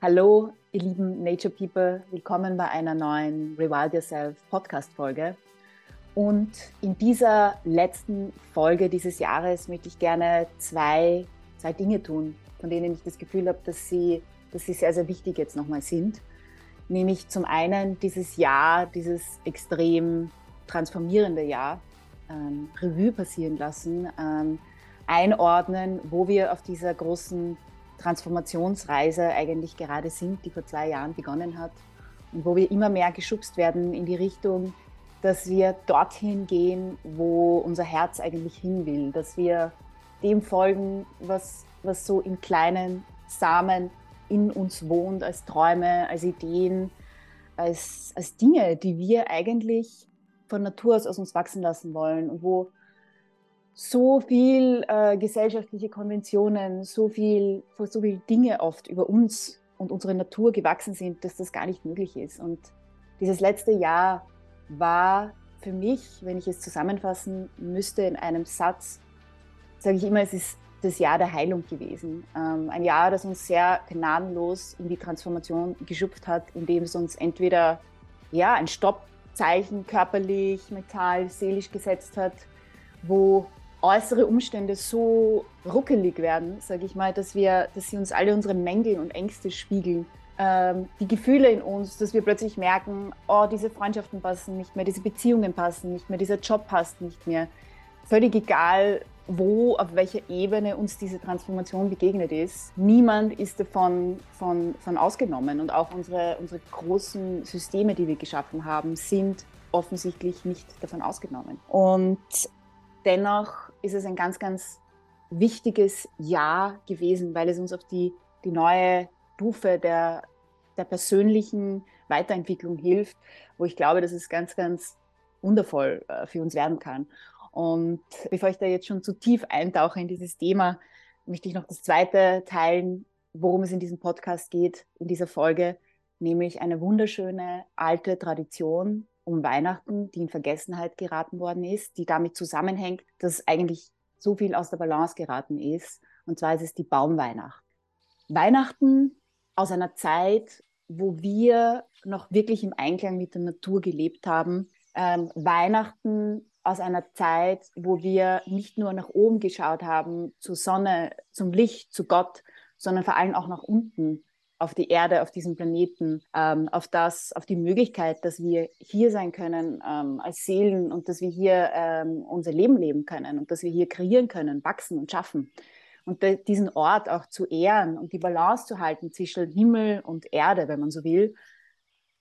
Hallo, ihr lieben Nature People, willkommen bei einer neuen Rewild Yourself Podcast-Folge. Und in dieser letzten Folge dieses Jahres möchte ich gerne zwei, zwei Dinge tun, von denen ich das Gefühl habe, dass sie, dass sie sehr, sehr wichtig jetzt nochmal sind. Nämlich zum einen dieses Jahr, dieses extrem transformierende Jahr, ähm, Revue passieren lassen, ähm, einordnen, wo wir auf dieser großen Transformationsreise eigentlich gerade sind, die vor zwei Jahren begonnen hat und wo wir immer mehr geschubst werden in die Richtung, dass wir dorthin gehen, wo unser Herz eigentlich hin will, dass wir dem folgen, was, was so in kleinen Samen in uns wohnt, als Träume, als Ideen, als, als Dinge, die wir eigentlich von Natur aus aus uns wachsen lassen wollen und wo so viel äh, gesellschaftliche Konventionen, so viel, so viel Dinge oft über uns und unsere Natur gewachsen sind, dass das gar nicht möglich ist. Und dieses letzte Jahr war für mich, wenn ich es zusammenfassen müsste in einem Satz, sage ich immer, es ist das Jahr der Heilung gewesen. Ähm, ein Jahr, das uns sehr gnadenlos in die Transformation geschupft hat, indem es uns entweder ja, ein Stoppzeichen körperlich, mental, seelisch gesetzt hat, wo äußere Umstände so ruckelig werden, sage ich mal, dass wir, dass sie uns alle unsere Mängel und Ängste spiegeln. Ähm, die Gefühle in uns, dass wir plötzlich merken, oh, diese Freundschaften passen nicht mehr, diese Beziehungen passen nicht mehr, dieser Job passt nicht mehr. Völlig egal, wo, auf welcher Ebene uns diese Transformation begegnet ist. Niemand ist davon von, von ausgenommen und auch unsere, unsere großen Systeme, die wir geschaffen haben, sind offensichtlich nicht davon ausgenommen. Und dennoch ist es ein ganz, ganz wichtiges Jahr gewesen, weil es uns auf die, die neue Stufe der, der persönlichen Weiterentwicklung hilft, wo ich glaube, dass es ganz, ganz wundervoll äh, für uns werden kann. Und bevor ich da jetzt schon zu tief eintauche in dieses Thema, möchte ich noch das zweite teilen, worum es in diesem Podcast geht, in dieser Folge, nämlich eine wunderschöne alte Tradition, um Weihnachten, die in Vergessenheit geraten worden ist, die damit zusammenhängt, dass eigentlich so viel aus der Balance geraten ist. Und zwar ist es die Baumweihnacht. Weihnachten aus einer Zeit, wo wir noch wirklich im Einklang mit der Natur gelebt haben. Ähm, Weihnachten aus einer Zeit, wo wir nicht nur nach oben geschaut haben, zur Sonne, zum Licht, zu Gott, sondern vor allem auch nach unten auf die Erde, auf diesem Planeten, ähm, auf das, auf die Möglichkeit, dass wir hier sein können ähm, als Seelen und dass wir hier ähm, unser Leben leben können und dass wir hier kreieren können, wachsen und schaffen. Und diesen Ort auch zu ehren und die Balance zu halten zwischen Himmel und Erde, wenn man so will,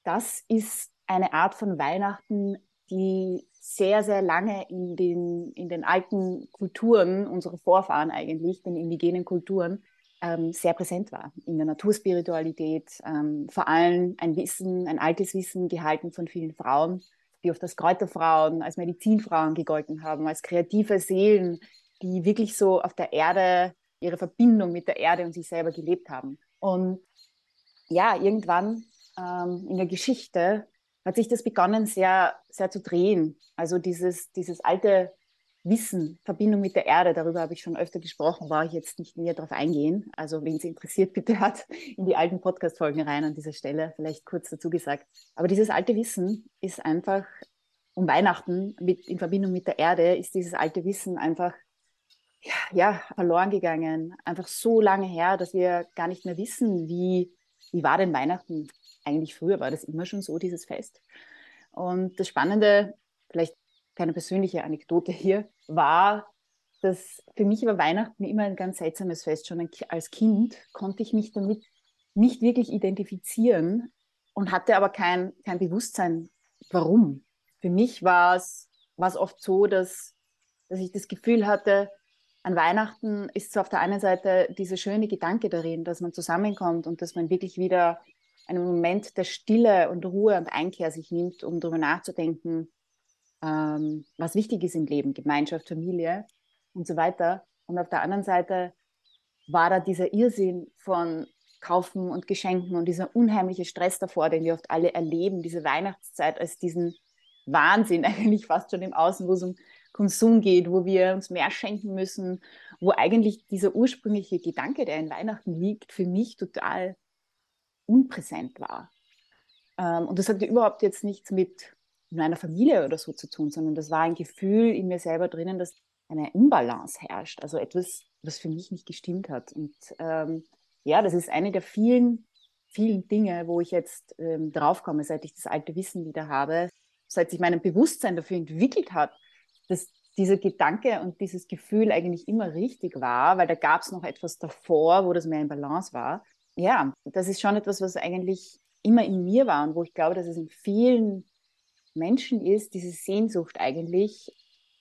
das ist eine Art von Weihnachten, die sehr, sehr lange in den, in den alten Kulturen, unsere Vorfahren eigentlich, den indigenen Kulturen, ähm, sehr präsent war in der Naturspiritualität, ähm, vor allem ein Wissen, ein altes Wissen gehalten von vielen Frauen, die oft als Kräuterfrauen, als Medizinfrauen gegolten haben, als kreative Seelen, die wirklich so auf der Erde ihre Verbindung mit der Erde und sich selber gelebt haben. Und ja, irgendwann ähm, in der Geschichte hat sich das begonnen sehr, sehr zu drehen. Also dieses, dieses alte Wissen, Verbindung mit der Erde, darüber habe ich schon öfter gesprochen, war ich jetzt nicht näher darauf eingehen. Also wenn Sie interessiert, bitte hört in die alten Podcast-Folgen rein an dieser Stelle, vielleicht kurz dazu gesagt. Aber dieses alte Wissen ist einfach, um Weihnachten mit, in Verbindung mit der Erde, ist dieses alte Wissen einfach ja, ja, verloren gegangen. Einfach so lange her, dass wir gar nicht mehr wissen, wie, wie war denn Weihnachten eigentlich früher? War das immer schon so, dieses Fest? Und das Spannende, vielleicht keine persönliche Anekdote hier, war, dass für mich war Weihnachten immer ein ganz seltsames Fest. Schon als Kind konnte ich mich damit nicht wirklich identifizieren und hatte aber kein, kein Bewusstsein, warum. Für mich war es, war es oft so, dass, dass ich das Gefühl hatte, an Weihnachten ist so auf der einen Seite dieser schöne Gedanke darin, dass man zusammenkommt und dass man wirklich wieder einen Moment der Stille und Ruhe und Einkehr sich nimmt, um darüber nachzudenken, ähm, was wichtig ist im Leben, Gemeinschaft, Familie und so weiter. Und auf der anderen Seite war da dieser Irrsinn von Kaufen und Geschenken und dieser unheimliche Stress davor, den wir oft alle erleben, diese Weihnachtszeit als diesen Wahnsinn eigentlich fast schon im Außen, wo es um Konsum geht, wo wir uns mehr schenken müssen, wo eigentlich dieser ursprüngliche Gedanke, der in Weihnachten liegt, für mich total unpräsent war. Ähm, und das hatte überhaupt jetzt nichts mit meiner Familie oder so zu tun, sondern das war ein Gefühl in mir selber drinnen, dass eine Imbalance herrscht, also etwas, was für mich nicht gestimmt hat. Und ähm, ja, das ist eine der vielen, vielen Dinge, wo ich jetzt ähm, draufkomme, seit ich das alte Wissen wieder habe, seit sich mein Bewusstsein dafür entwickelt hat, dass dieser Gedanke und dieses Gefühl eigentlich immer richtig war, weil da gab es noch etwas davor, wo das mehr in Balance war. Ja, das ist schon etwas, was eigentlich immer in mir war und wo ich glaube, dass es in vielen Menschen ist, diese Sehnsucht eigentlich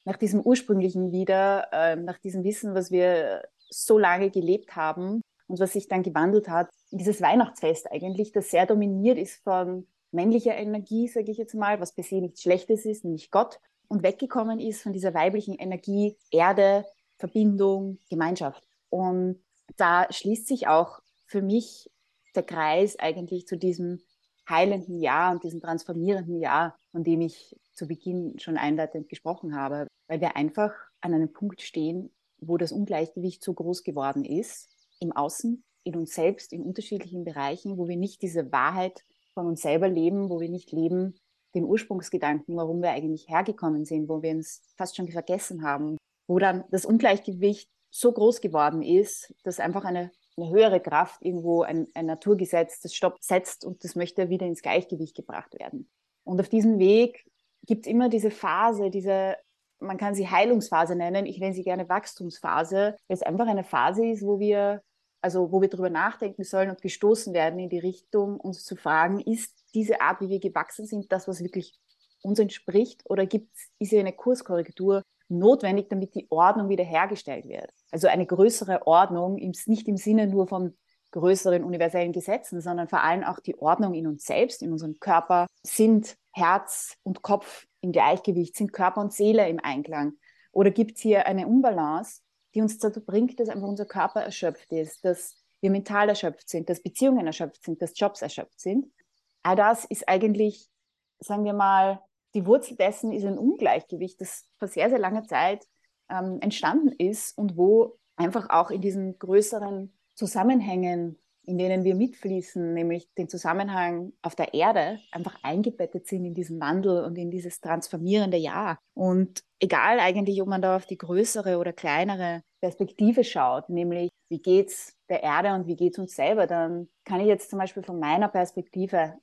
nach diesem ursprünglichen wieder, äh, nach diesem Wissen, was wir so lange gelebt haben und was sich dann gewandelt hat, dieses Weihnachtsfest eigentlich, das sehr dominiert ist von männlicher Energie, sage ich jetzt mal, was per se nichts Schlechtes ist, nämlich Gott, und weggekommen ist von dieser weiblichen Energie Erde, Verbindung, Gemeinschaft. Und da schließt sich auch für mich der Kreis eigentlich zu diesem heilenden Jahr und diesem transformierenden Jahr, von dem ich zu Beginn schon einleitend gesprochen habe, weil wir einfach an einem Punkt stehen, wo das Ungleichgewicht so groß geworden ist, im Außen, in uns selbst, in unterschiedlichen Bereichen, wo wir nicht diese Wahrheit von uns selber leben, wo wir nicht leben, den Ursprungsgedanken, warum wir eigentlich hergekommen sind, wo wir uns fast schon vergessen haben, wo dann das Ungleichgewicht so groß geworden ist, dass einfach eine, eine höhere Kraft irgendwo ein, ein Naturgesetz das Stopp setzt und das möchte wieder ins Gleichgewicht gebracht werden. Und auf diesem Weg gibt es immer diese Phase, diese, man kann sie Heilungsphase nennen, ich nenne sie gerne Wachstumsphase, weil es einfach eine Phase ist, wo wir, also wo wir darüber nachdenken sollen und gestoßen werden in die Richtung, uns zu fragen, ist diese Art, wie wir gewachsen sind, das, was wirklich uns entspricht, oder gibt ist hier eine Kurskorrektur notwendig, damit die Ordnung wiederhergestellt wird? Also eine größere Ordnung, nicht im Sinne nur von größeren universellen Gesetzen, sondern vor allem auch die Ordnung in uns selbst, in unserem Körper. Sind Herz und Kopf im Gleichgewicht? Sind Körper und Seele im Einklang? Oder gibt es hier eine Unbalance, die uns dazu bringt, dass einfach unser Körper erschöpft ist, dass wir mental erschöpft sind, dass Beziehungen erschöpft sind, dass Jobs erschöpft sind? All das ist eigentlich, sagen wir mal, die Wurzel dessen ist ein Ungleichgewicht, das vor sehr, sehr langer Zeit ähm, entstanden ist und wo einfach auch in diesen größeren Zusammenhängen, in denen wir mitfließen, nämlich den Zusammenhang auf der Erde, einfach eingebettet sind in diesen Wandel und in dieses transformierende Jahr. Und egal eigentlich, ob man da auf die größere oder kleinere Perspektive schaut, nämlich wie geht es der Erde und wie geht es uns selber, dann kann ich jetzt zum Beispiel von meiner Perspektive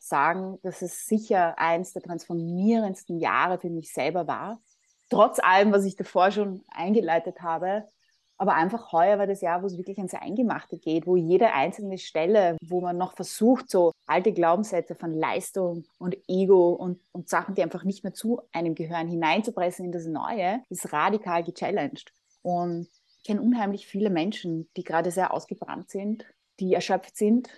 sagen, dass es sicher eins der transformierendsten Jahre für mich selber war. Trotz allem, was ich davor schon eingeleitet habe, aber einfach heuer war das Jahr, wo es wirklich ans Eingemachte geht, wo jede einzelne Stelle, wo man noch versucht, so alte Glaubenssätze von Leistung und Ego und, und Sachen, die einfach nicht mehr zu einem gehören, hineinzupressen in das Neue, ist radikal gechallenged. Und ich kenne unheimlich viele Menschen, die gerade sehr ausgebrannt sind, die erschöpft sind,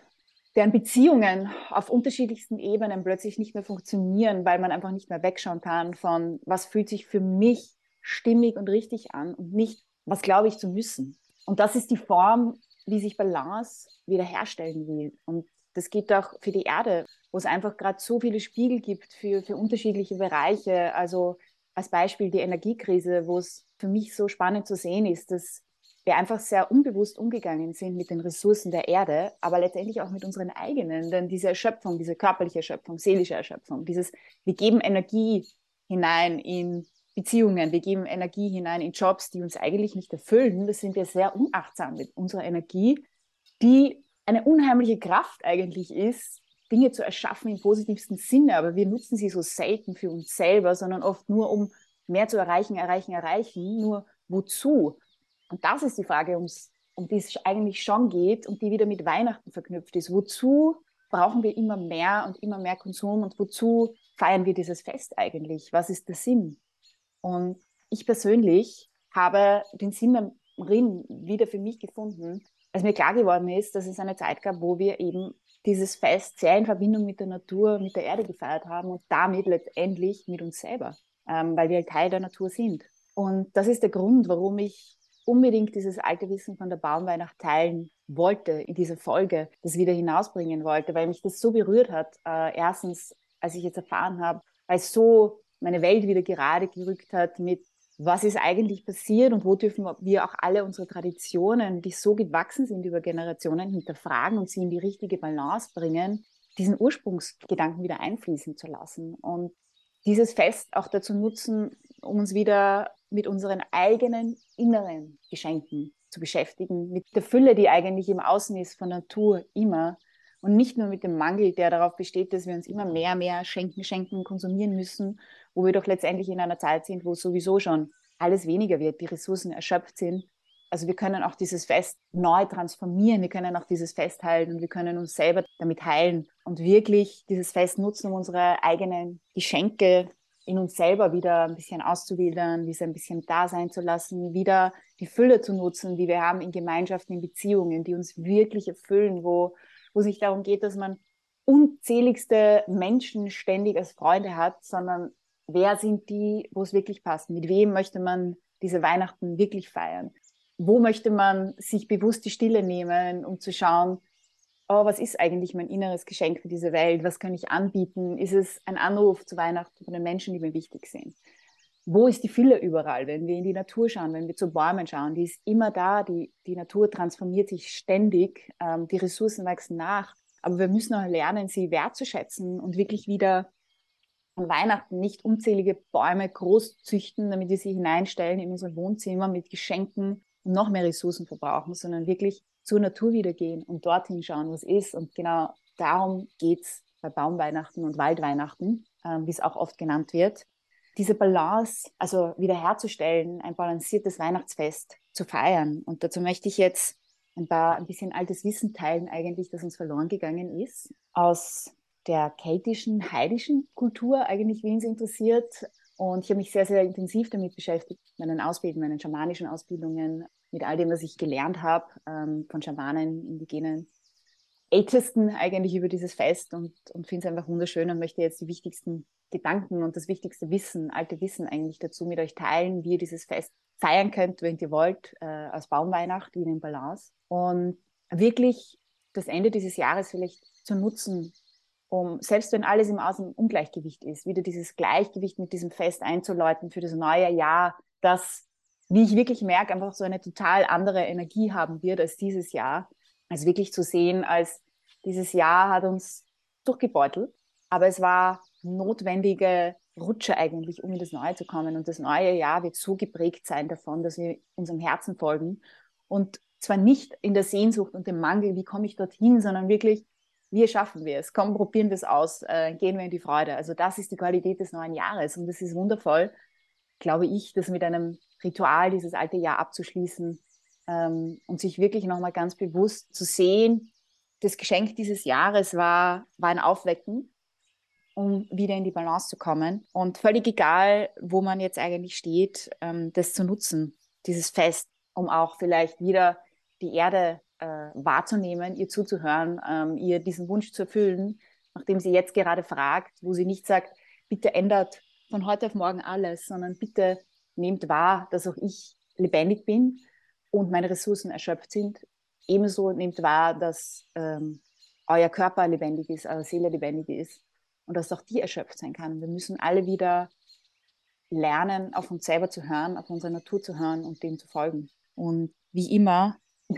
deren Beziehungen auf unterschiedlichsten Ebenen plötzlich nicht mehr funktionieren, weil man einfach nicht mehr wegschauen kann von, was fühlt sich für mich stimmig und richtig an und nicht, was glaube ich zu müssen. Und das ist die Form, wie sich Balance wiederherstellen will. Und das geht auch für die Erde, wo es einfach gerade so viele Spiegel gibt für, für unterschiedliche Bereiche. Also als Beispiel die Energiekrise, wo es für mich so spannend zu sehen ist, dass wir einfach sehr unbewusst umgegangen sind mit den Ressourcen der Erde, aber letztendlich auch mit unseren eigenen. Denn diese Erschöpfung, diese körperliche Erschöpfung, seelische Erschöpfung, dieses, wir geben Energie hinein in Beziehungen, wir geben Energie hinein in Jobs, die uns eigentlich nicht erfüllen. Das sind wir sehr unachtsam mit unserer Energie, die eine unheimliche Kraft eigentlich ist, Dinge zu erschaffen im positivsten Sinne, aber wir nutzen sie so selten für uns selber, sondern oft nur, um mehr zu erreichen, erreichen, erreichen. Nur wozu? Und das ist die Frage, um die es eigentlich schon geht und die wieder mit Weihnachten verknüpft ist. Wozu brauchen wir immer mehr und immer mehr Konsum und wozu feiern wir dieses Fest eigentlich? Was ist der Sinn? Und ich persönlich habe den Sinn darin wieder für mich gefunden, als mir klar geworden ist, dass es eine Zeit gab, wo wir eben dieses Fest sehr in Verbindung mit der Natur, mit der Erde gefeiert haben und damit letztendlich mit uns selber, ähm, weil wir Teil der Natur sind. Und das ist der Grund, warum ich unbedingt dieses alte Wissen von der Baumweihnacht teilen wollte in dieser Folge, das wieder hinausbringen wollte, weil mich das so berührt hat. Äh, erstens, als ich jetzt erfahren habe, weil so meine Welt wieder gerade gerückt hat mit was ist eigentlich passiert und wo dürfen wir auch alle unsere Traditionen, die so gewachsen sind über Generationen, hinterfragen und sie in die richtige Balance bringen, diesen Ursprungsgedanken wieder einfließen zu lassen und dieses Fest auch dazu nutzen, um uns wieder mit unseren eigenen inneren Geschenken zu beschäftigen, mit der Fülle, die eigentlich im Außen ist von Natur immer und nicht nur mit dem Mangel, der darauf besteht, dass wir uns immer mehr, mehr schenken, schenken, konsumieren müssen, wo wir doch letztendlich in einer Zeit sind, wo sowieso schon alles weniger wird, die Ressourcen erschöpft sind. Also wir können auch dieses Fest neu transformieren, wir können auch dieses Fest halten und wir können uns selber damit heilen und wirklich dieses Fest nutzen, um unsere eigenen Geschenke in uns selber wieder ein bisschen auszuwildern, diese ein bisschen da sein zu lassen, wieder die Fülle zu nutzen, die wir haben in Gemeinschaften, in Beziehungen, die uns wirklich erfüllen, wo, wo es nicht darum geht, dass man unzähligste Menschen ständig als Freunde hat, sondern wer sind die, wo es wirklich passt, mit wem möchte man diese Weihnachten wirklich feiern, wo möchte man sich bewusst die Stille nehmen, um zu schauen, oh, was ist eigentlich mein inneres Geschenk für diese Welt? Was kann ich anbieten? Ist es ein Anruf zu Weihnachten von den Menschen, die mir wichtig sind? Wo ist die Fülle überall? Wenn wir in die Natur schauen, wenn wir zu Bäumen schauen, die ist immer da. Die, die Natur transformiert sich ständig. Ähm, die Ressourcen wachsen nach. Aber wir müssen auch lernen, sie wertzuschätzen und wirklich wieder an Weihnachten nicht unzählige Bäume groß züchten, damit wir sie hineinstellen in unser Wohnzimmer mit Geschenken und noch mehr Ressourcen verbrauchen, sondern wirklich zur Natur wieder gehen und dorthin schauen, was ist. Und genau darum geht es bei Baumweihnachten und Waldweihnachten, äh, wie es auch oft genannt wird. Diese Balance, also wiederherzustellen, ein balanciertes Weihnachtsfest zu feiern. Und dazu möchte ich jetzt ein paar, ein bisschen altes Wissen teilen, eigentlich, das uns verloren gegangen ist, aus der keltischen, heidischen Kultur eigentlich, wen es interessiert. Und ich habe mich sehr, sehr intensiv damit beschäftigt, meinen Ausbildungen, meinen schamanischen Ausbildungen, mit all dem, was ich gelernt habe, ähm, von Schamanen, Indigenen, Ältesten eigentlich über dieses Fest und, und finde es einfach wunderschön und möchte jetzt die wichtigsten Gedanken und das wichtigste Wissen, alte Wissen eigentlich dazu mit euch teilen, wie ihr dieses Fest feiern könnt, wenn ihr wollt, äh, als Baumweihnacht, in Balance. Und wirklich das Ende dieses Jahres vielleicht zu nutzen, um, selbst wenn alles im Außen Ungleichgewicht ist, wieder dieses Gleichgewicht mit diesem Fest einzuläuten für das neue Jahr, das, wie ich wirklich merke, einfach so eine total andere Energie haben wird als dieses Jahr. Also wirklich zu sehen, als dieses Jahr hat uns durchgebeutelt, aber es war notwendige Rutsche eigentlich, um in das Neue zu kommen. Und das neue Jahr wird so geprägt sein davon, dass wir unserem Herzen folgen. Und zwar nicht in der Sehnsucht und dem Mangel, wie komme ich dorthin, sondern wirklich, wie schaffen wir es? Komm, probieren wir es aus, äh, gehen wir in die Freude. Also das ist die Qualität des neuen Jahres und das ist wundervoll, glaube ich, das mit einem Ritual dieses alte Jahr abzuschließen ähm, und sich wirklich nochmal ganz bewusst zu sehen, das Geschenk dieses Jahres war, war ein Aufwecken, um wieder in die Balance zu kommen. Und völlig egal, wo man jetzt eigentlich steht, ähm, das zu nutzen, dieses Fest, um auch vielleicht wieder die Erde äh, wahrzunehmen, ihr zuzuhören, ähm, ihr diesen Wunsch zu erfüllen, nachdem sie jetzt gerade fragt, wo sie nicht sagt, bitte ändert von heute auf morgen alles, sondern bitte nehmt wahr, dass auch ich lebendig bin und meine Ressourcen erschöpft sind. Ebenso nehmt wahr, dass ähm, euer Körper lebendig ist, eure Seele lebendig ist und dass auch die erschöpft sein kann. Wir müssen alle wieder lernen, auf uns selber zu hören, auf unsere Natur zu hören und dem zu folgen. Und wie immer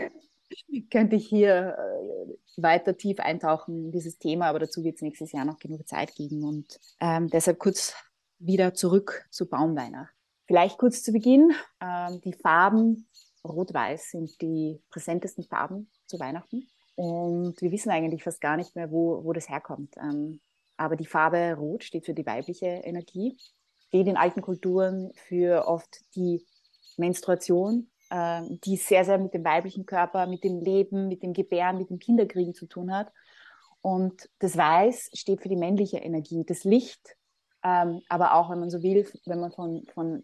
könnte ich hier äh, weiter tief eintauchen in dieses Thema, aber dazu wird es nächstes Jahr noch genug Zeit geben. Und ähm, deshalb kurz wieder zurück zu Baumweihnacht. Vielleicht kurz zu Beginn. Ähm, die Farben Rot-Weiß sind die präsentesten Farben zu Weihnachten. Und wir wissen eigentlich fast gar nicht mehr, wo, wo das herkommt. Ähm, aber die Farbe Rot steht für die weibliche Energie, steht in alten Kulturen für oft die Menstruation, ähm, die sehr, sehr mit dem weiblichen Körper, mit dem Leben, mit dem Gebären, mit dem Kinderkriegen zu tun hat. Und das Weiß steht für die männliche Energie, das Licht, ähm, aber auch, wenn man so will, wenn man von, von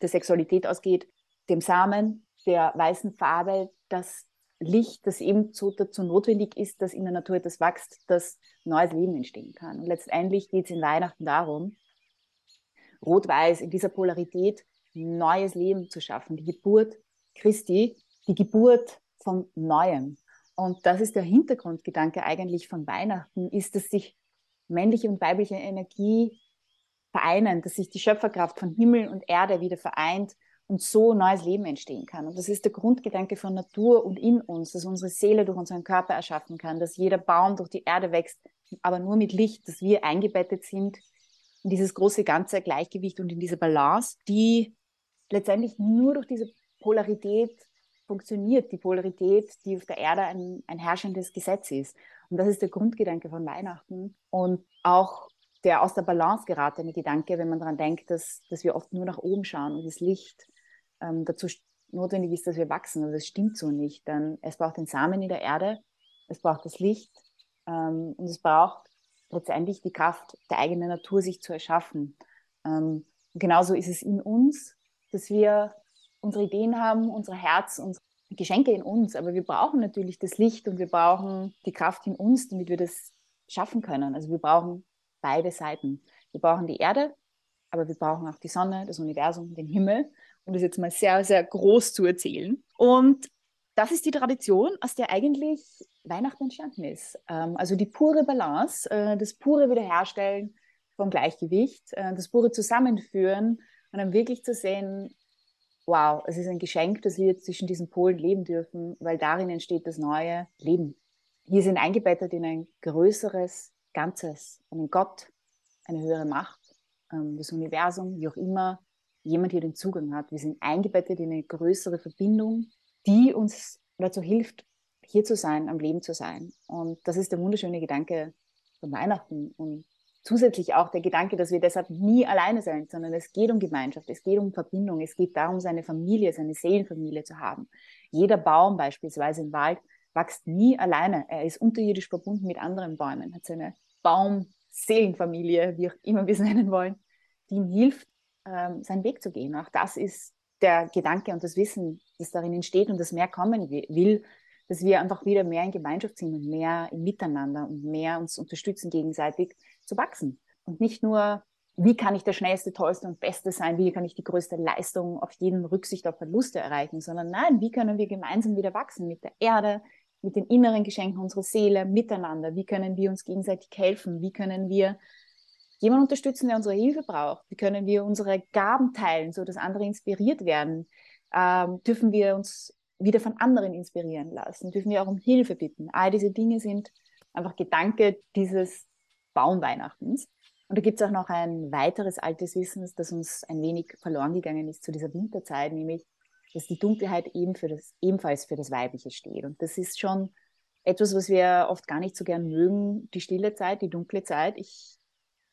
der Sexualität ausgeht, dem Samen, der weißen Farbe, das Licht, das eben so dazu notwendig ist, dass in der Natur etwas wächst, dass neues Leben entstehen kann. Und letztendlich geht es in Weihnachten darum, Rot-Weiß in dieser Polarität neues Leben zu schaffen, die Geburt Christi, die Geburt vom Neuen. Und das ist der Hintergrundgedanke eigentlich von Weihnachten, ist, dass sich männliche und weibliche Energie vereinen, dass sich die Schöpferkraft von Himmel und Erde wieder vereint und so neues Leben entstehen kann. Und das ist der Grundgedanke von Natur und in uns, dass unsere Seele durch unseren Körper erschaffen kann, dass jeder Baum durch die Erde wächst, aber nur mit Licht, dass wir eingebettet sind in dieses große ganze Gleichgewicht und in diese Balance, die letztendlich nur durch diese Polarität funktioniert, die Polarität, die auf der Erde ein, ein herrschendes Gesetz ist. Und das ist der Grundgedanke von Weihnachten. Und auch der aus der Balance geratene Gedanke, wenn man daran denkt, dass, dass wir oft nur nach oben schauen und das Licht ähm, dazu notwendig ist, dass wir wachsen. Aber das stimmt so nicht. Denn es braucht den Samen in der Erde, es braucht das Licht ähm, und es braucht letztendlich die Kraft der eigenen Natur, sich zu erschaffen. Ähm, genauso ist es in uns, dass wir unsere Ideen haben, unser Herz, unsere Geschenke in uns, aber wir brauchen natürlich das Licht und wir brauchen die Kraft in uns, damit wir das schaffen können. Also wir brauchen beide Seiten. Wir brauchen die Erde, aber wir brauchen auch die Sonne, das Universum, den Himmel, um das jetzt mal sehr, sehr groß zu erzählen. Und das ist die Tradition, aus der eigentlich Weihnachten entstanden ist. Ähm, also die pure Balance, äh, das pure Wiederherstellen vom Gleichgewicht, äh, das pure Zusammenführen und dann wirklich zu sehen, wow, es ist ein Geschenk, dass wir jetzt zwischen diesen Polen leben dürfen, weil darin entsteht das neue Leben. Wir sind eingebettet in ein größeres Ganzes, einen Gott, eine höhere Macht, ähm, das Universum, wie auch immer jemand hier den Zugang hat. Wir sind eingebettet in eine größere Verbindung, die uns dazu hilft, hier zu sein, am Leben zu sein. Und das ist der wunderschöne Gedanke von Weihnachten und zusätzlich auch der Gedanke, dass wir deshalb nie alleine sind, sondern es geht um Gemeinschaft, es geht um Verbindung, es geht darum, seine Familie, seine Seelenfamilie zu haben. Jeder Baum beispielsweise im Wald wächst nie alleine. Er ist unterirdisch verbunden mit anderen Bäumen, hat seine Baumseelenfamilie, wie auch immer wir es nennen wollen, die ihm hilft, ähm, seinen Weg zu gehen. Auch das ist der Gedanke und das Wissen, das darin entsteht und das mehr kommen will, dass wir einfach wieder mehr in Gemeinschaft sind und mehr im Miteinander und mehr uns unterstützen gegenseitig zu wachsen. Und nicht nur, wie kann ich der schnellste, tollste und beste sein, wie kann ich die größte Leistung auf jeden Rücksicht auf Verluste erreichen, sondern nein, wie können wir gemeinsam wieder wachsen mit der Erde, mit den inneren Geschenken unserer Seele, miteinander, wie können wir uns gegenseitig helfen, wie können wir jemanden unterstützen, der unsere Hilfe braucht, wie können wir unsere Gaben teilen, so dass andere inspiriert werden, ähm, dürfen wir uns wieder von anderen inspirieren lassen, dürfen wir auch um Hilfe bitten. All diese Dinge sind einfach Gedanke dieses Baumweihnachtens. Und da gibt es auch noch ein weiteres altes Wissen, das uns ein wenig verloren gegangen ist zu dieser Winterzeit, nämlich, dass die Dunkelheit eben für das, ebenfalls für das Weibliche steht. Und das ist schon etwas, was wir oft gar nicht so gern mögen, die stille Zeit, die dunkle Zeit. Ich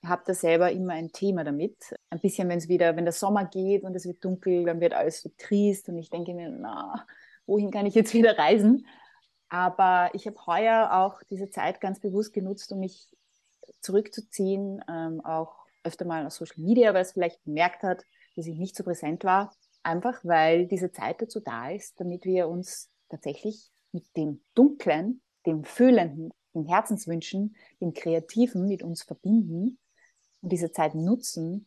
habe da selber immer ein Thema damit. Ein bisschen, wenn es wieder, wenn der Sommer geht und es wird dunkel, dann wird alles so trist und ich denke mir, na, wohin kann ich jetzt wieder reisen? Aber ich habe heuer auch diese Zeit ganz bewusst genutzt, um mich zurückzuziehen, ähm, auch öfter mal auf Social Media, weil es vielleicht gemerkt hat, dass ich nicht so präsent war. Einfach weil diese Zeit dazu da ist, damit wir uns tatsächlich mit dem Dunklen, dem Fühlenden, den Herzenswünschen, dem Kreativen mit uns verbinden und diese Zeit nutzen,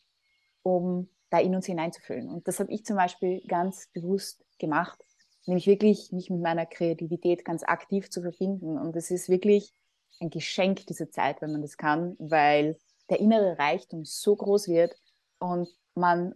um da in uns hineinzufühlen. Und das habe ich zum Beispiel ganz bewusst gemacht nämlich wirklich mich mit meiner Kreativität ganz aktiv zu verbinden. Und es ist wirklich ein Geschenk, diese Zeit, wenn man das kann, weil der innere Reichtum so groß wird und man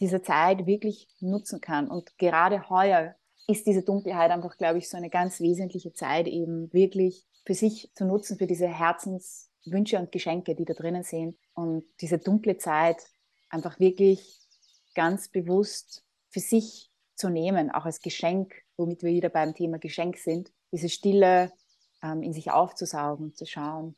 diese Zeit wirklich nutzen kann. Und gerade heuer ist diese Dunkelheit einfach, glaube ich, so eine ganz wesentliche Zeit, eben wirklich für sich zu nutzen, für diese Herzenswünsche und Geschenke, die da drinnen sind. Und diese dunkle Zeit einfach wirklich ganz bewusst für sich zu nehmen, auch als Geschenk, womit wir wieder beim Thema Geschenk sind, diese Stille ähm, in sich aufzusaugen, zu schauen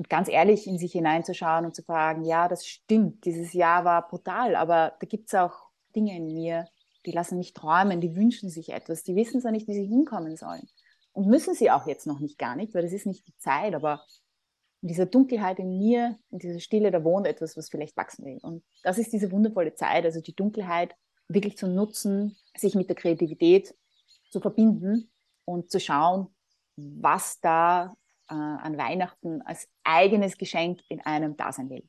und ganz ehrlich in sich hineinzuschauen und zu fragen, ja, das stimmt, dieses Jahr war brutal, aber da gibt es auch Dinge in mir, die lassen mich träumen, die wünschen sich etwas, die wissen zwar nicht, wie sie hinkommen sollen. Und müssen sie auch jetzt noch nicht gar nicht, weil das ist nicht die Zeit, aber in dieser Dunkelheit in mir, in dieser Stille, da wohnt etwas, was vielleicht wachsen will. Und das ist diese wundervolle Zeit, also die Dunkelheit wirklich zu nutzen, sich mit der Kreativität zu verbinden und zu schauen, was da äh, an Weihnachten als eigenes Geschenk in einem da sein will.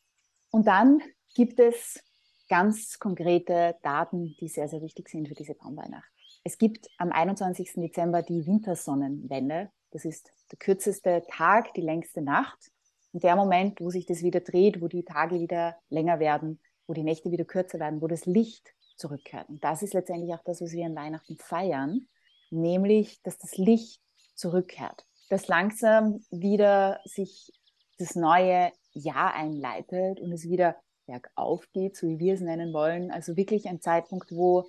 Und dann gibt es ganz konkrete Daten, die sehr, sehr wichtig sind für diese Baumweihnacht. Es gibt am 21. Dezember die Wintersonnenwende. Das ist der kürzeste Tag, die längste Nacht. Und der Moment, wo sich das wieder dreht, wo die Tage wieder länger werden, wo die Nächte wieder kürzer werden, wo das Licht zurückkehrt. Und das ist letztendlich auch das, was wir an Weihnachten feiern, nämlich, dass das Licht zurückkehrt. Dass langsam wieder sich das neue Jahr einleitet und es wieder bergauf geht, so wie wir es nennen wollen. Also wirklich ein Zeitpunkt, wo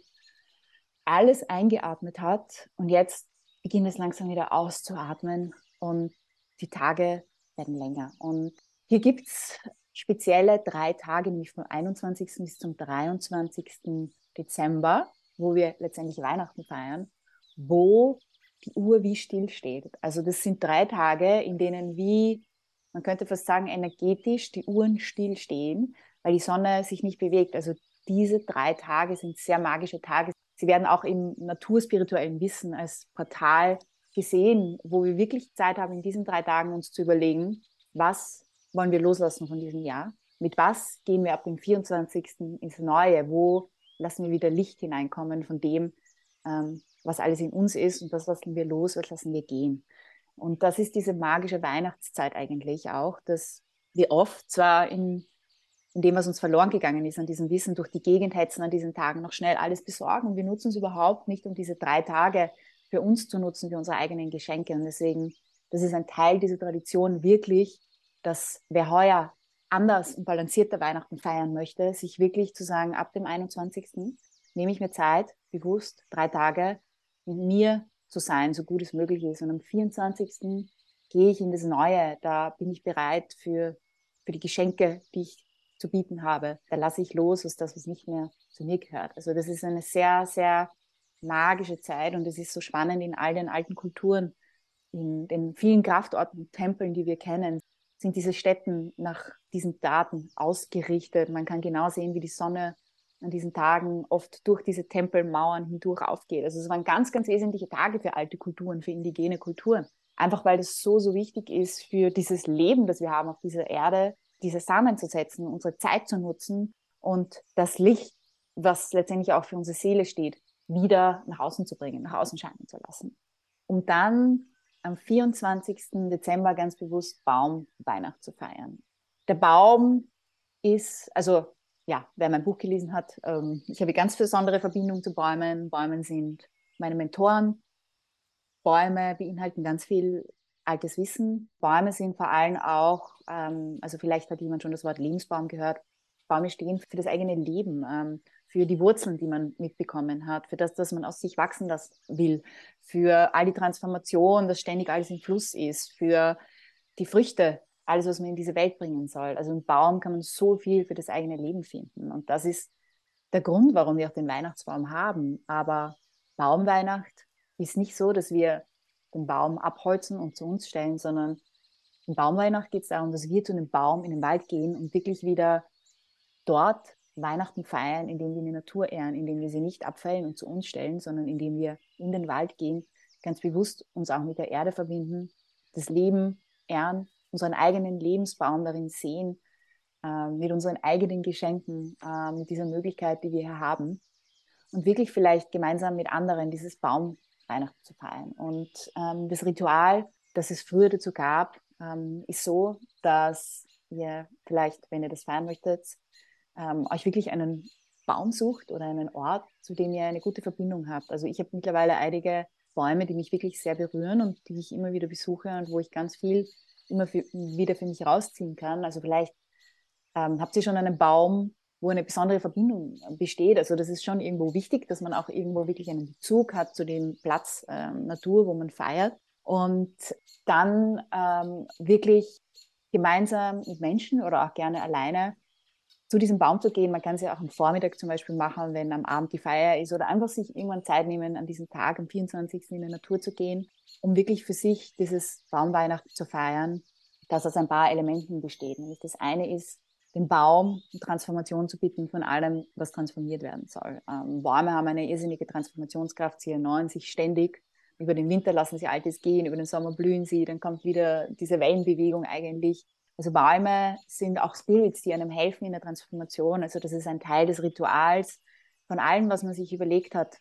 alles eingeatmet hat und jetzt beginnt es langsam wieder auszuatmen und die Tage werden länger. Und hier gibt es spezielle drei Tage, nämlich vom 21. bis zum 23. Dezember, wo wir letztendlich Weihnachten feiern, wo die Uhr wie still steht. Also das sind drei Tage, in denen wie, man könnte fast sagen, energetisch die Uhren still stehen, weil die Sonne sich nicht bewegt. Also diese drei Tage sind sehr magische Tage. Sie werden auch im naturspirituellen Wissen als Portal gesehen, wo wir wirklich Zeit haben, in diesen drei Tagen uns zu überlegen, was wollen wir loslassen von diesem Jahr? Mit was gehen wir ab dem 24. ins Neue? Wo lassen wir wieder Licht hineinkommen von dem, ähm, was alles in uns ist und das lassen wir los, was lassen wir gehen. Und das ist diese magische Weihnachtszeit eigentlich auch, dass wir oft zwar in, in dem, was uns verloren gegangen ist, an diesem Wissen durch die Gegend hetzen, an diesen Tagen noch schnell alles besorgen. Wir nutzen es überhaupt nicht, um diese drei Tage für uns zu nutzen, für unsere eigenen Geschenke. Und deswegen, das ist ein Teil dieser Tradition wirklich, dass wer heuer anders und balancierter Weihnachten feiern möchte, sich wirklich zu sagen, ab dem 21. nehme ich mir Zeit, bewusst drei Tage mit mir zu sein, so gut es möglich ist. Und am 24. gehe ich in das Neue. Da bin ich bereit für, für die Geschenke, die ich zu bieten habe. Da lasse ich los aus das, was nicht mehr zu mir gehört. Also das ist eine sehr, sehr magische Zeit und es ist so spannend in all den alten Kulturen, in den vielen Kraftorten und Tempeln, die wir kennen, sind diese Städten nach diesen Daten ausgerichtet. Man kann genau sehen, wie die Sonne an diesen Tagen oft durch diese Tempelmauern hindurch aufgeht. Also es waren ganz, ganz wesentliche Tage für alte Kulturen, für indigene Kulturen. Einfach weil das so, so wichtig ist für dieses Leben, das wir haben auf dieser Erde, diese Samen zu setzen, unsere Zeit zu nutzen und das Licht, was letztendlich auch für unsere Seele steht, wieder nach außen zu bringen, nach außen scheinen zu lassen. Um dann am 24. Dezember ganz bewusst Baumweihnacht zu feiern. Der Baum ist, also ja, wer mein Buch gelesen hat, ähm, ich habe ganz besondere Verbindung zu Bäumen. Bäume sind meine Mentoren. Bäume beinhalten ganz viel altes Wissen. Bäume sind vor allem auch, ähm, also vielleicht hat jemand schon das Wort Lebensbaum gehört. Bäume stehen für das eigene Leben. Ähm, für die Wurzeln, die man mitbekommen hat, für das, dass man aus sich wachsen lassen will, für all die Transformation, dass ständig alles im Fluss ist, für die Früchte, alles, was man in diese Welt bringen soll. Also im Baum kann man so viel für das eigene Leben finden. Und das ist der Grund, warum wir auch den Weihnachtsbaum haben. Aber Baumweihnacht ist nicht so, dass wir den Baum abholzen und zu uns stellen, sondern in Baumweihnacht geht es darum, dass wir zu einem Baum in den Wald gehen und wirklich wieder dort Weihnachten feiern, indem wir die Natur ehren, indem wir sie nicht abfällen und zu uns stellen, sondern indem wir in den Wald gehen, ganz bewusst uns auch mit der Erde verbinden, das Leben ehren, unseren eigenen Lebensbaum darin sehen, äh, mit unseren eigenen Geschenken, äh, mit dieser Möglichkeit, die wir hier haben und wirklich vielleicht gemeinsam mit anderen dieses Baum Weihnachten zu feiern. Und ähm, das Ritual, das es früher dazu gab, ähm, ist so, dass ihr vielleicht, wenn ihr das feiern möchtet, ähm, euch wirklich einen Baum sucht oder einen Ort, zu dem ihr eine gute Verbindung habt. Also ich habe mittlerweile einige Bäume, die mich wirklich sehr berühren und die ich immer wieder besuche und wo ich ganz viel immer für, wieder für mich rausziehen kann. Also vielleicht ähm, habt ihr schon einen Baum, wo eine besondere Verbindung besteht. Also das ist schon irgendwo wichtig, dass man auch irgendwo wirklich einen Bezug hat zu dem Platz ähm, Natur, wo man feiert. Und dann ähm, wirklich gemeinsam mit Menschen oder auch gerne alleine zu diesem Baum zu gehen. Man kann es ja auch am Vormittag zum Beispiel machen, wenn am Abend die Feier ist oder einfach sich irgendwann Zeit nehmen, an diesem Tag, am 24. in die Natur zu gehen, um wirklich für sich dieses Baumweihnachten zu feiern, das aus ein paar Elementen besteht. Nämlich das eine ist, dem Baum Transformation zu bieten von allem, was transformiert werden soll. Ähm, Bäume haben eine irrsinnige Transformationskraft, sie erneuern sich ständig. Über den Winter lassen sie Altes gehen, über den Sommer blühen sie, dann kommt wieder diese Wellenbewegung eigentlich. Also Bäume sind auch Spirits, die einem helfen in der Transformation. Also das ist ein Teil des Rituals von allem, was man sich überlegt hat,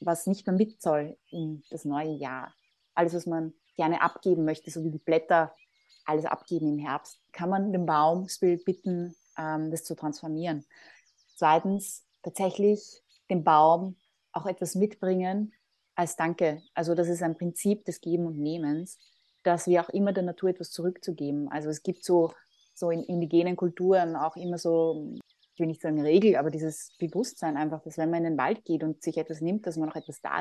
was nicht mehr mit soll in das neue Jahr. Alles, was man gerne abgeben möchte, so wie die Blätter alles abgeben im Herbst, kann man den Baum Spirit bitten, ähm, das zu transformieren. Zweitens, tatsächlich dem Baum auch etwas mitbringen als Danke. Also das ist ein Prinzip des Geben und Nehmens, dass wir auch immer der Natur etwas zurückzugeben. Also es gibt so, so in indigenen Kulturen auch immer so, ich will nicht sagen Regel, aber dieses Bewusstsein einfach, dass wenn man in den Wald geht und sich etwas nimmt, dass man auch etwas da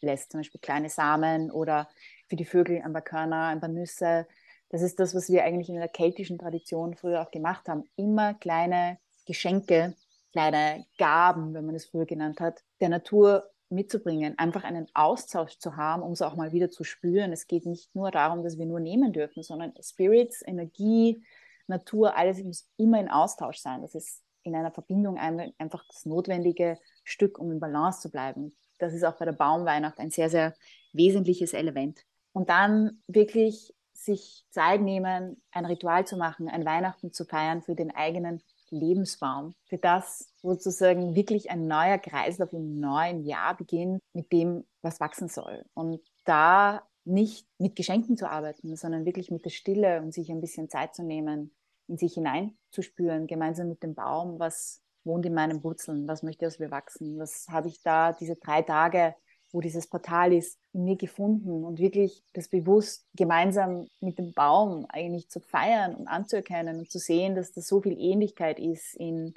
lässt, zum Beispiel kleine Samen oder für die Vögel ein paar Körner, ein paar Nüsse. Das ist das, was wir eigentlich in der keltischen Tradition früher auch gemacht haben. Immer kleine Geschenke, kleine Gaben, wenn man es früher genannt hat, der Natur mitzubringen, einfach einen Austausch zu haben, um es auch mal wieder zu spüren. Es geht nicht nur darum, dass wir nur nehmen dürfen, sondern Spirits, Energie, Natur, alles muss immer in Austausch sein. Das ist in einer Verbindung einfach das notwendige Stück, um in Balance zu bleiben. Das ist auch bei der Baumweihnacht ein sehr, sehr wesentliches Element. Und dann wirklich sich Zeit nehmen, ein Ritual zu machen, ein Weihnachten zu feiern für den eigenen Lebensbaum, für das sozusagen wirklich ein neuer Kreislauf im neuen Jahr beginnt mit dem, was wachsen soll. Und da nicht mit Geschenken zu arbeiten, sondern wirklich mit der Stille und sich ein bisschen Zeit zu nehmen, in sich hineinzuspüren, gemeinsam mit dem Baum, was wohnt in meinen Wurzeln, was möchte aus mir wachsen, was habe ich da diese drei Tage wo dieses Portal ist, in mir gefunden und wirklich das bewusst gemeinsam mit dem Baum eigentlich zu feiern und anzuerkennen und zu sehen, dass da so viel Ähnlichkeit ist in,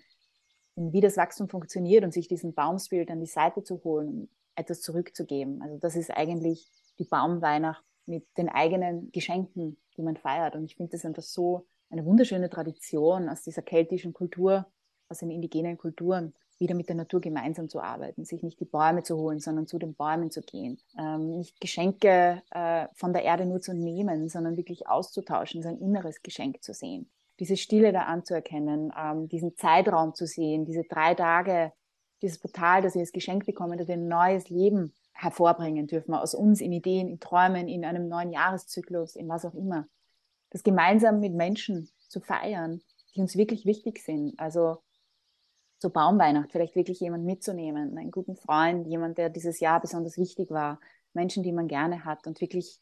in wie das Wachstum funktioniert und sich diesen Baumspirit an die Seite zu holen und etwas zurückzugeben. Also das ist eigentlich die Baumweihnacht mit den eigenen Geschenken, die man feiert. Und ich finde das einfach so eine wunderschöne Tradition aus dieser keltischen Kultur, aus den indigenen Kulturen, wieder mit der Natur gemeinsam zu arbeiten, sich nicht die Bäume zu holen, sondern zu den Bäumen zu gehen, ähm, nicht Geschenke äh, von der Erde nur zu nehmen, sondern wirklich auszutauschen, sein inneres Geschenk zu sehen, diese Stille da anzuerkennen, ähm, diesen Zeitraum zu sehen, diese drei Tage, dieses Portal, das wir als Geschenk bekommen, dass ein neues Leben hervorbringen dürfen, aus uns in Ideen, in Träumen, in einem neuen Jahreszyklus, in was auch immer. Das gemeinsam mit Menschen zu feiern, die uns wirklich wichtig sind. Also zur Baumweihnacht vielleicht wirklich jemand mitzunehmen, einen guten Freund, jemand, der dieses Jahr besonders wichtig war, Menschen, die man gerne hat und wirklich,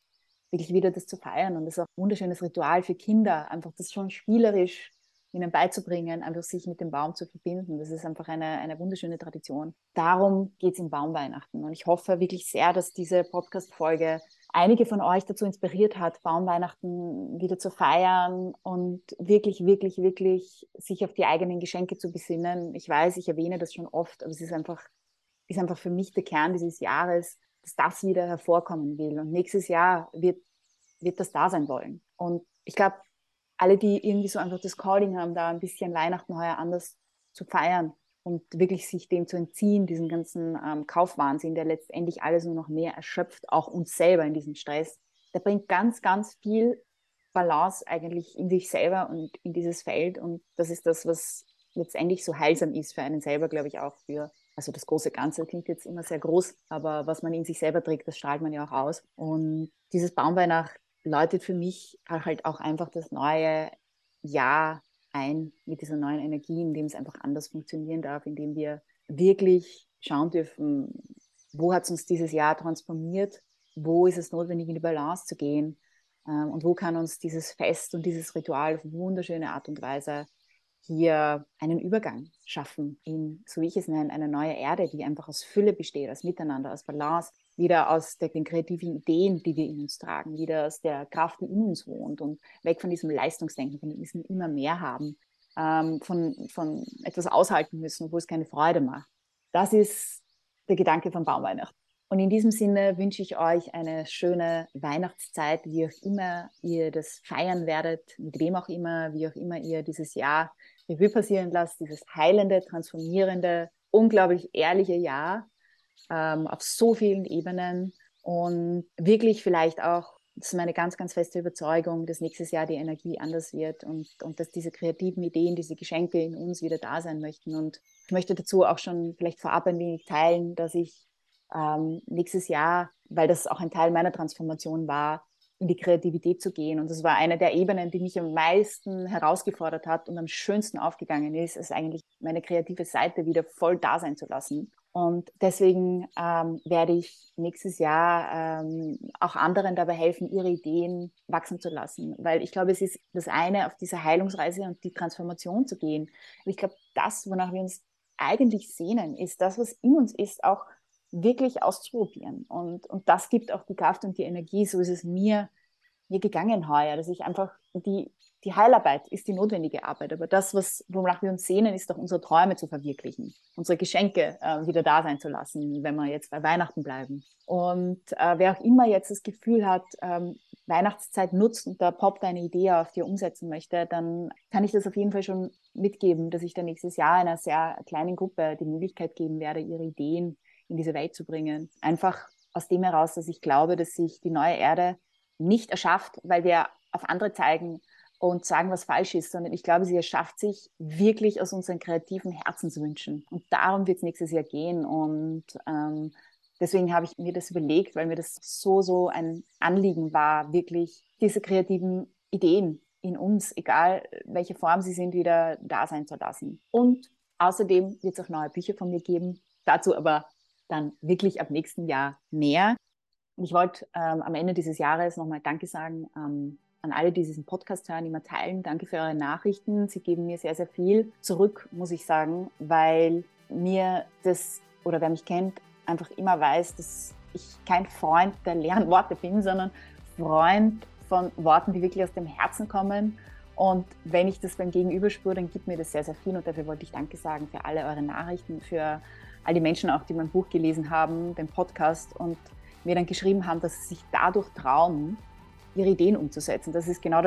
wirklich wieder das zu feiern. Und das ist auch ein wunderschönes Ritual für Kinder, einfach das schon spielerisch ihnen beizubringen, einfach sich mit dem Baum zu verbinden. Das ist einfach eine, eine wunderschöne Tradition. Darum geht es in Baumweihnachten. Und ich hoffe wirklich sehr, dass diese Podcast-Folge einige von euch dazu inspiriert hat, Baumweihnachten wieder zu feiern und wirklich, wirklich, wirklich sich auf die eigenen Geschenke zu besinnen. Ich weiß, ich erwähne das schon oft, aber es ist einfach, ist einfach für mich der Kern dieses Jahres, dass das wieder hervorkommen will. Und nächstes Jahr wird, wird das da sein wollen. Und ich glaube, alle, die irgendwie so einfach das Calling haben, da ein bisschen Weihnachten heuer anders zu feiern, und wirklich sich dem zu entziehen, diesen ganzen ähm, Kaufwahnsinn, der letztendlich alles nur noch mehr erschöpft, auch uns selber in diesem Stress. Der bringt ganz, ganz viel Balance eigentlich in sich selber und in dieses Feld. Und das ist das, was letztendlich so heilsam ist für einen selber, glaube ich, auch für, also das große Ganze klingt jetzt immer sehr groß, aber was man in sich selber trägt, das strahlt man ja auch aus. Und dieses Baumweihnacht läutet für mich halt auch einfach das neue Jahr ein mit dieser neuen Energie, in dem es einfach anders funktionieren darf, in dem wir wirklich schauen dürfen, wo hat es uns dieses Jahr transformiert, wo ist es notwendig, in die Balance zu gehen? Ähm, und wo kann uns dieses Fest und dieses Ritual auf wunderschöne Art und Weise hier einen Übergang schaffen in, so wie ich es nenne, eine neue Erde, die einfach aus Fülle besteht, aus Miteinander, aus Balance, wieder aus der, den kreativen Ideen, die wir in uns tragen, wieder aus der Kraft, die in uns wohnt und weg von diesem Leistungsdenken, von diesem immer mehr haben, ähm, von, von etwas aushalten müssen, wo es keine Freude macht. Das ist der Gedanke von Baumweihnachten. Und in diesem Sinne wünsche ich euch eine schöne Weihnachtszeit, wie auch immer ihr das feiern werdet, mit wem auch immer, wie auch immer ihr dieses Jahr Revue passieren lasst, dieses heilende, transformierende, unglaublich ehrliche Jahr ähm, auf so vielen Ebenen und wirklich vielleicht auch, das ist meine ganz, ganz feste Überzeugung, dass nächstes Jahr die Energie anders wird und, und dass diese kreativen Ideen, diese Geschenke in uns wieder da sein möchten. Und ich möchte dazu auch schon vielleicht vorab ein wenig teilen, dass ich ähm, nächstes Jahr, weil das auch ein Teil meiner Transformation war, in die Kreativität zu gehen. Und das war eine der Ebenen, die mich am meisten herausgefordert hat und am schönsten aufgegangen ist, ist eigentlich meine kreative Seite wieder voll da sein zu lassen Und deswegen ähm, werde ich nächstes Jahr ähm, auch anderen dabei helfen, ihre Ideen wachsen zu lassen. Weil ich glaube, es ist das eine, auf diese Heilungsreise und die Transformation zu gehen. Aber ich glaube, das, wonach wir uns eigentlich sehnen, ist das, was in uns ist, auch wirklich auszuprobieren. Und, und das gibt auch die Kraft und die Energie. So ist es mir, mir gegangen heuer, dass ich einfach die, die Heilarbeit ist die notwendige Arbeit, aber das, was, wonach wir uns sehnen, ist doch unsere Träume zu verwirklichen, unsere Geschenke äh, wieder da sein zu lassen, wenn wir jetzt bei Weihnachten bleiben. Und äh, wer auch immer jetzt das Gefühl hat, ähm, Weihnachtszeit nutzt und da poppt eine Idee auf, die er umsetzen möchte, dann kann ich das auf jeden Fall schon mitgeben, dass ich dann nächstes Jahr einer sehr kleinen Gruppe die Möglichkeit geben werde, ihre Ideen in diese Welt zu bringen. Einfach aus dem heraus, dass ich glaube, dass sich die neue Erde nicht erschafft, weil wir auf andere zeigen und sagen, was falsch ist, sondern ich glaube, sie erschafft sich wirklich aus unseren kreativen Herzenswünschen. Und darum wird es nächstes Jahr gehen. Und ähm, deswegen habe ich mir das überlegt, weil mir das so, so ein Anliegen war, wirklich diese kreativen Ideen in uns, egal welche Form sie sind, wieder da sein zu lassen. Und außerdem wird es auch neue Bücher von mir geben. Dazu aber dann wirklich ab nächsten Jahr mehr. Und ich wollte ähm, am Ende dieses Jahres nochmal Danke sagen ähm, an alle, die diesen Podcast hören, immer teilen. Danke für eure Nachrichten. Sie geben mir sehr, sehr viel zurück, muss ich sagen, weil mir das, oder wer mich kennt, einfach immer weiß, dass ich kein Freund der leeren Worte bin, sondern Freund von Worten, die wirklich aus dem Herzen kommen. Und wenn ich das beim Gegenüber spüre, dann gibt mir das sehr, sehr viel. Und dafür wollte ich Danke sagen für alle eure Nachrichten, für all die Menschen auch, die mein Buch gelesen haben, den Podcast und mir dann geschrieben haben, dass sie sich dadurch trauen, ihre Ideen umzusetzen. Das ist genau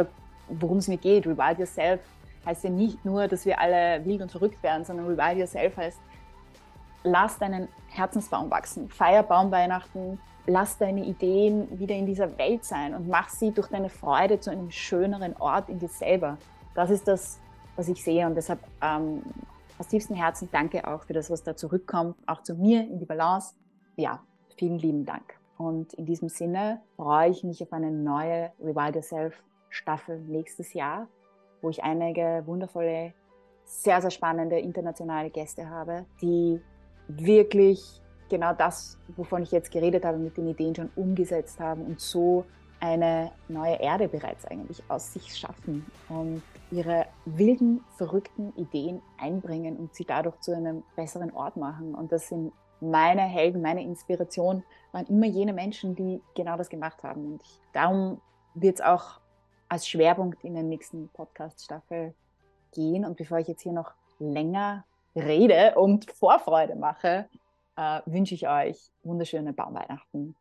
worum es mir geht. Revive Yourself heißt ja nicht nur, dass wir alle wild und verrückt werden, sondern Revive Yourself heißt, lass deinen Herzensbaum wachsen, feier Baumweihnachten, lass deine Ideen wieder in dieser Welt sein und mach sie durch deine Freude zu einem schöneren Ort in dir selber. Das ist das, was ich sehe und deshalb ähm, aus tiefstem Herzen danke auch für das, was da zurückkommt, auch zu mir in die Balance. Ja, vielen lieben Dank. Und in diesem Sinne freue ich mich auf eine neue Revive Yourself Staffel nächstes Jahr, wo ich einige wundervolle, sehr, sehr spannende internationale Gäste habe, die wirklich genau das, wovon ich jetzt geredet habe, mit den Ideen schon umgesetzt haben und so eine neue Erde bereits eigentlich aus sich schaffen und ihre wilden, verrückten Ideen einbringen und sie dadurch zu einem besseren Ort machen. Und das sind meine Helden, meine Inspiration, waren immer jene Menschen, die genau das gemacht haben. Und ich, darum wird es auch als Schwerpunkt in der nächsten Podcast-Staffel gehen. Und bevor ich jetzt hier noch länger rede und Vorfreude mache, äh, wünsche ich euch wunderschöne Baumweihnachten.